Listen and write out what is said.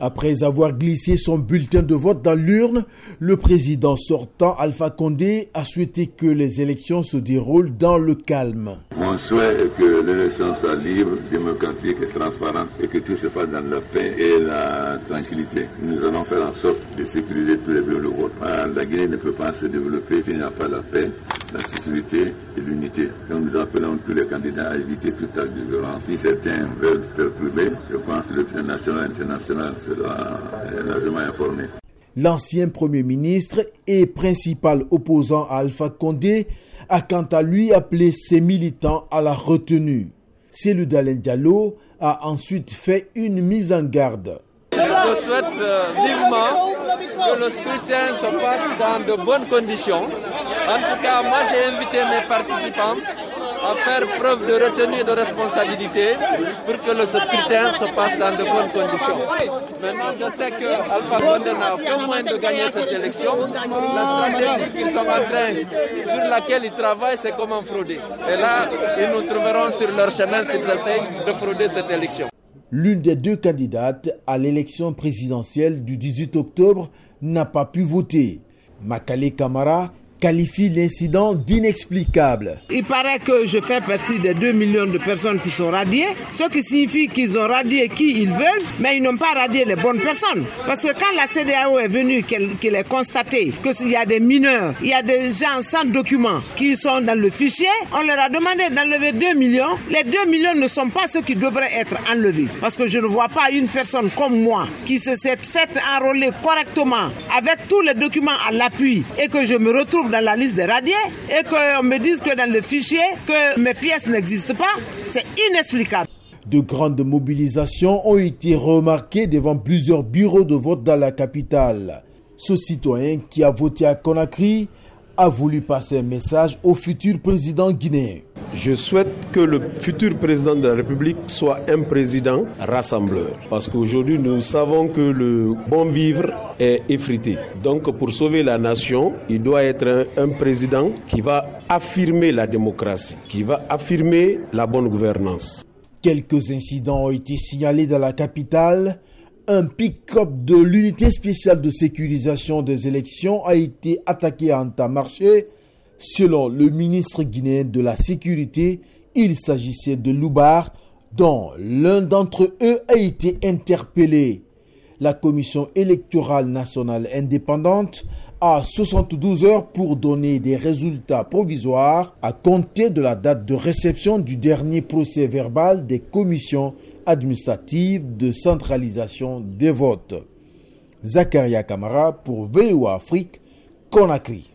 Après avoir glissé son bulletin de vote dans l'urne, le président sortant Alpha Condé a souhaité que les élections se déroulent dans le calme. Mon souhait est que l'élection soit libre, démocratique et transparente et que tout se fasse dans la paix et la tranquillité. Nous allons faire en sorte de sécuriser tous les bureaux de vote. La Guinée ne peut pas se développer s'il n'y a pas la paix, la sécurité et l'unité. Donc nous appelons tous les candidats à éviter toute acte de violence. Si certains veulent se retrouver, je pense que le plan national international sera largement informé. L'ancien Premier ministre et principal opposant à Alpha Condé a quant à lui appelé ses militants à la retenue. Cellou Dalen Diallo a ensuite fait une mise en garde. Je souhaite euh, vivement que le scrutin se passe dans de bonnes conditions. En tout cas, moi j'ai invité mes participants à faire preuve de retenue et de responsabilité pour que le scrutin se passe dans de bonnes conditions. Maintenant, je sais que Alpha Condé n'a pas moins de gagner cette élection. La stratégie qu'ils sont en train, sur laquelle ils travaillent, c'est comment frauder. Et là, ils nous trouveront sur leur chemin s'ils essayent de frauder cette élection. L'une des deux candidates à l'élection présidentielle du 18 octobre n'a pas pu voter. Makale Kamara qualifie l'incident d'inexplicable. Il paraît que je fais partie des 2 millions de personnes qui sont radiées, ce qui signifie qu'ils ont radié qui ils veulent, mais ils n'ont pas radié les bonnes personnes. Parce que quand la CDAO est venue, qu'elle ait constaté qu'il y a des mineurs, il y a des gens sans documents qui sont dans le fichier, on leur a demandé d'enlever 2 millions. Les 2 millions ne sont pas ceux qui devraient être enlevés. Parce que je ne vois pas une personne comme moi qui se s'est faite enrôler correctement avec tous les documents à l'appui et que je me retrouve dans la liste des radiés et qu'on me dise que dans le fichier que mes pièces n'existent pas, c'est inexplicable. De grandes mobilisations ont été remarquées devant plusieurs bureaux de vote dans la capitale. Ce citoyen qui a voté à Conakry a voulu passer un message au futur président guinéen. Je souhaite que le futur président de la République soit un président rassembleur. Parce qu'aujourd'hui, nous savons que le bon vivre est effrité. Donc, pour sauver la nation, il doit être un, président qui va affirmer la démocratie, qui va affirmer la bonne gouvernance. Quelques incidents ont été signalés dans la capitale. Un pick-up de l'unité spéciale de sécurisation des élections a été attaqué à Antamarché. Selon le ministre guinéen de la Sécurité, il s'agissait de Loubar, dont l'un d'entre eux a été interpellé. La Commission électorale nationale indépendante a 72 heures pour donner des résultats provisoires à compter de la date de réception du dernier procès verbal des commissions administratives de centralisation des votes. Zakaria Kamara pour VOA Afrique, Conakry.